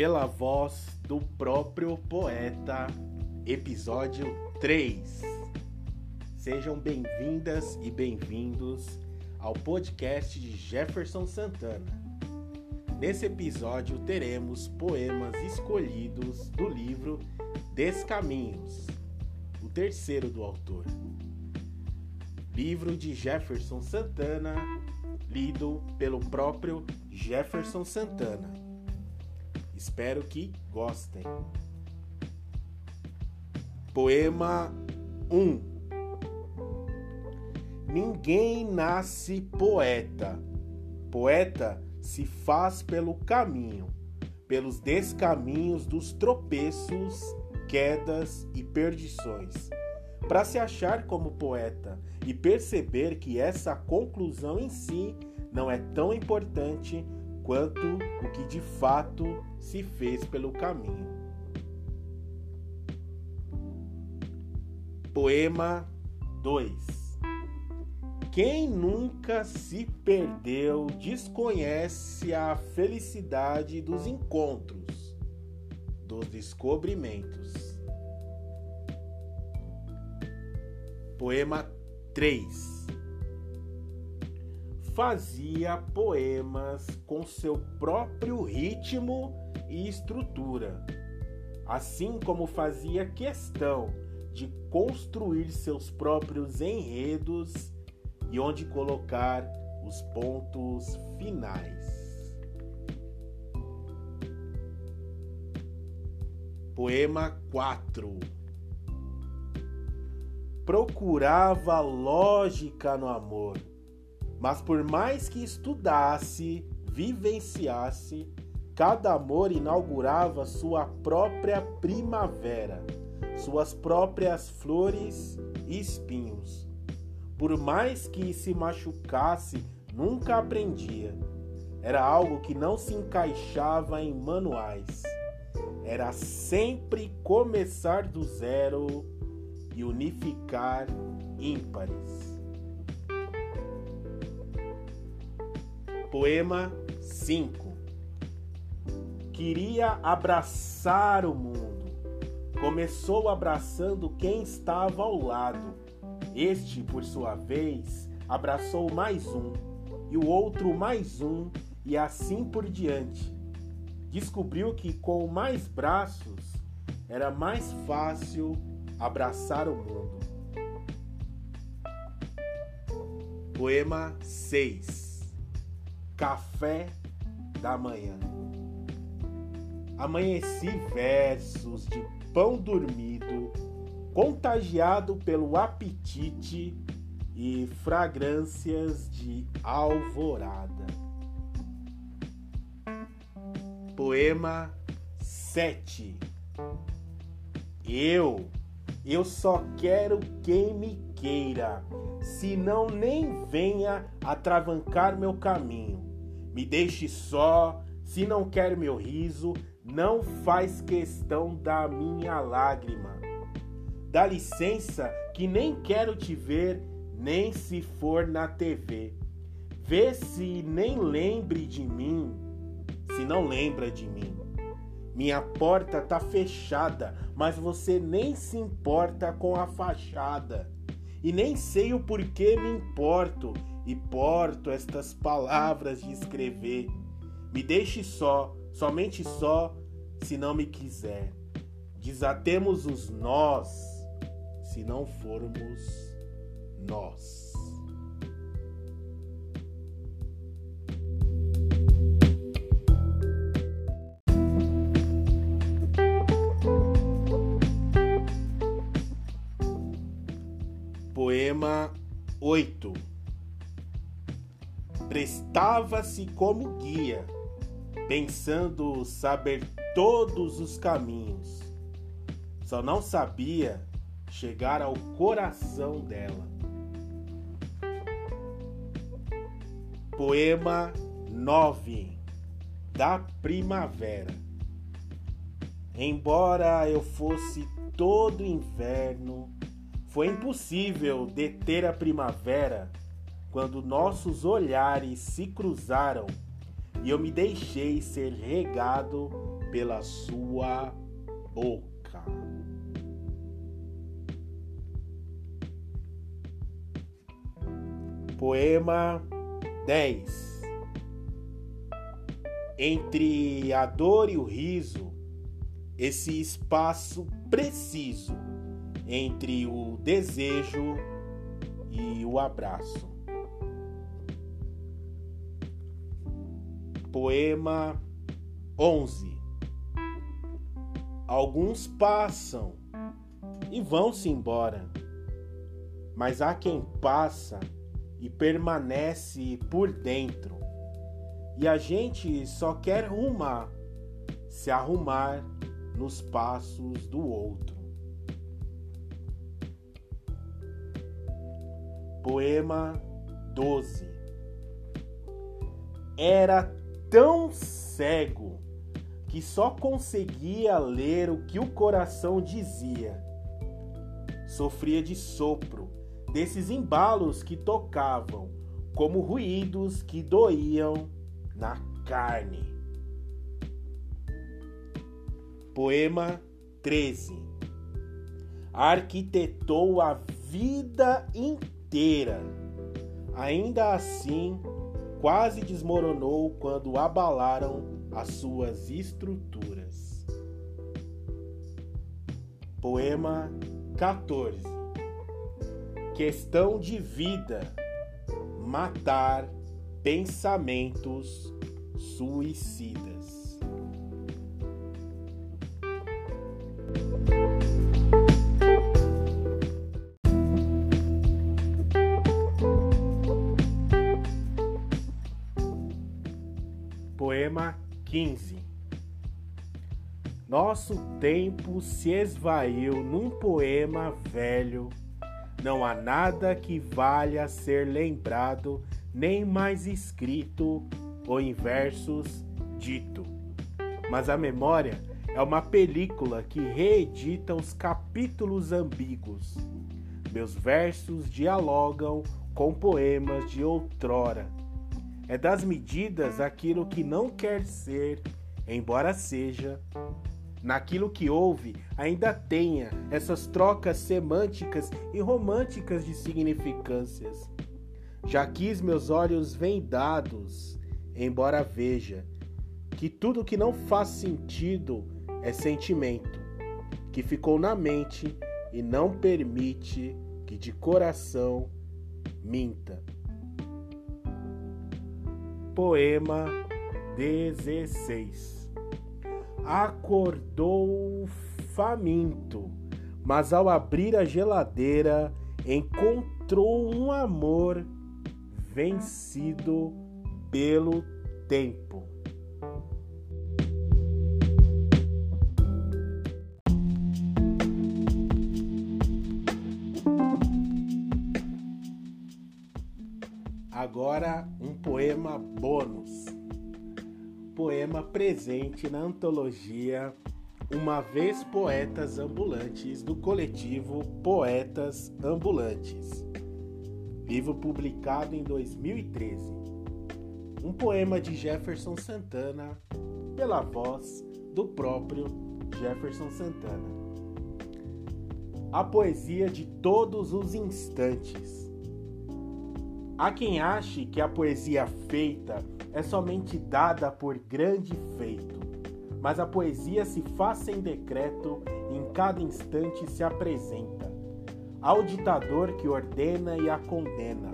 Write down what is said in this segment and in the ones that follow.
pela voz do próprio poeta, episódio 3. Sejam bem-vindas e bem-vindos ao podcast de Jefferson Santana. Nesse episódio teremos poemas escolhidos do livro Descaminhos, o terceiro do autor. Livro de Jefferson Santana, lido pelo próprio Jefferson Santana. Espero que gostem. Poema 1 Ninguém nasce poeta. Poeta se faz pelo caminho, pelos descaminhos dos tropeços, quedas e perdições, para se achar como poeta e perceber que essa conclusão em si não é tão importante quanto o que de fato se fez pelo caminho. Poema 2 quem nunca se perdeu desconhece a felicidade dos encontros, dos descobrimentos. Poema 3 Fazia poemas com seu próprio ritmo e estrutura, assim como fazia questão de construir seus próprios enredos e onde colocar os pontos finais. Poema 4 Procurava lógica no amor, mas por mais que estudasse, vivenciasse, cada amor inaugurava sua própria primavera, suas próprias flores e espinhos por mais que se machucasse, nunca aprendia. Era algo que não se encaixava em manuais. Era sempre começar do zero e unificar ímpares. Poema 5 Queria abraçar o mundo. Começou abraçando quem estava ao lado este, por sua vez, abraçou mais um, e o outro mais um, e assim por diante. Descobriu que com mais braços era mais fácil abraçar o mundo. Poema 6 Café da Manhã Amanheci versos de pão dormido contagiado pelo apetite e fragrâncias de alvorada. Poema 7 Eu, eu só quero quem me queira, senão nem venha atravancar meu caminho. Me deixe só, se não quer meu riso, não faz questão da minha lágrima Dá licença que nem quero te ver, nem se for na TV. Vê se nem lembre de mim, se não lembra de mim. Minha porta tá fechada, mas você nem se importa com a fachada. E nem sei o porquê me importo e porto estas palavras de escrever. Me deixe só, somente só, se não me quiser. Desatemos os nós se não formos nós. Poema 8 Prestava-se como guia, pensando saber todos os caminhos. Só não sabia chegar ao coração dela. Poema 9 da Primavera. Embora eu fosse todo inverno, foi impossível deter a primavera quando nossos olhares se cruzaram e eu me deixei ser regado pela sua boca. Poema 10 Entre a dor e o riso, esse espaço preciso entre o desejo e o abraço. Poema 11 Alguns passam e vão-se embora, mas há quem passa e permanece por dentro. E a gente só quer rumar, se arrumar nos passos do outro. Poema 12 Era tão cego que só conseguia ler o que o coração dizia. Sofria de sopro desses embalos que tocavam, como ruídos que doíam na carne. Poema 13 Arquitetou a vida inteira. Ainda assim, quase desmoronou quando abalaram as suas estruturas. Poema 14 questão de vida, matar pensamentos suicidas. 15 Nosso tempo se esvaiu num poema velho não há nada que valha ser lembrado, nem mais escrito ou em versos dito. Mas a memória é uma película que reedita os capítulos ambíguos. Meus versos dialogam com poemas de outrora. É das medidas aquilo que não quer ser, embora seja, naquilo que houve, ainda tenha essas trocas semânticas e românticas de significâncias. Já quis meus olhos vendados, embora veja que tudo que não faz sentido é sentimento, que ficou na mente e não permite que de coração minta. Poema 16 acordou faminto, mas ao abrir a geladeira encontrou um amor vencido pelo tempo. Agora um poema bônus poema presente na antologia Uma Vez Poetas Ambulantes do coletivo Poetas Ambulantes, livro publicado em 2013. Um poema de Jefferson Santana, pela voz do próprio Jefferson Santana. A poesia de todos os instantes. Há quem ache que a poesia feita é somente dada por grande feito, mas a poesia se faz sem decreto e em cada instante se apresenta. Ao ditador que ordena e a condena,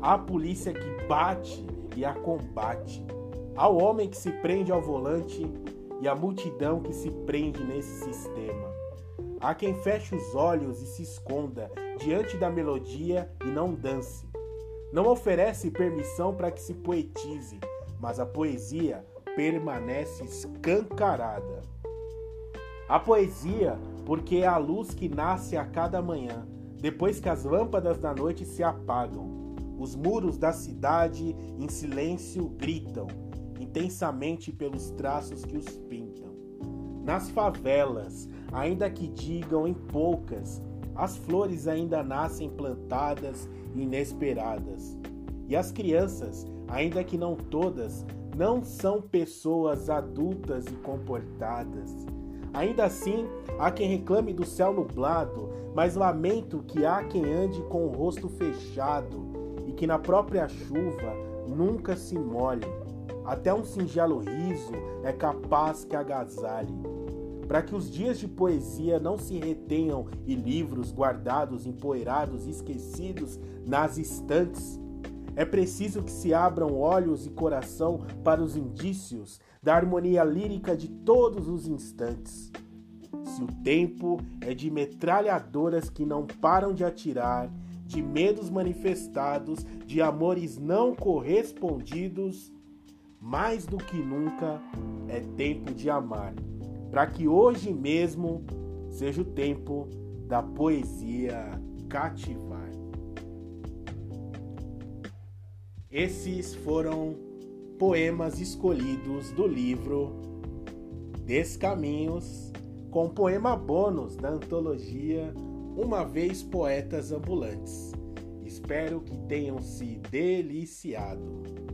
à polícia que bate e a combate, ao homem que se prende ao volante e à multidão que se prende nesse sistema. Há quem feche os olhos e se esconda diante da melodia e não dance não oferece permissão para que se poetize, mas a poesia permanece escancarada. A poesia, porque é a luz que nasce a cada manhã, depois que as lâmpadas da noite se apagam. Os muros da cidade em silêncio gritam, intensamente pelos traços que os pintam. Nas favelas, ainda que digam em poucas, as flores ainda nascem plantadas inesperadas. E as crianças, ainda que não todas, não são pessoas adultas e comportadas. Ainda assim, há quem reclame do céu nublado, mas lamento que há quem ande com o rosto fechado e que na própria chuva nunca se molhe. Até um singelo riso é capaz que agasalhe. Para que os dias de poesia não se retenham e livros guardados, empoeirados, esquecidos nas estantes, é preciso que se abram olhos e coração para os indícios da harmonia lírica de todos os instantes. Se o tempo é de metralhadoras que não param de atirar, de medos manifestados, de amores não correspondidos, mais do que nunca é tempo de amar, para que hoje mesmo seja o tempo da poesia cativar. Esses foram poemas escolhidos do livro Descaminhos, com poema bônus da antologia Uma Vez Poetas Ambulantes. Espero que tenham se deliciado.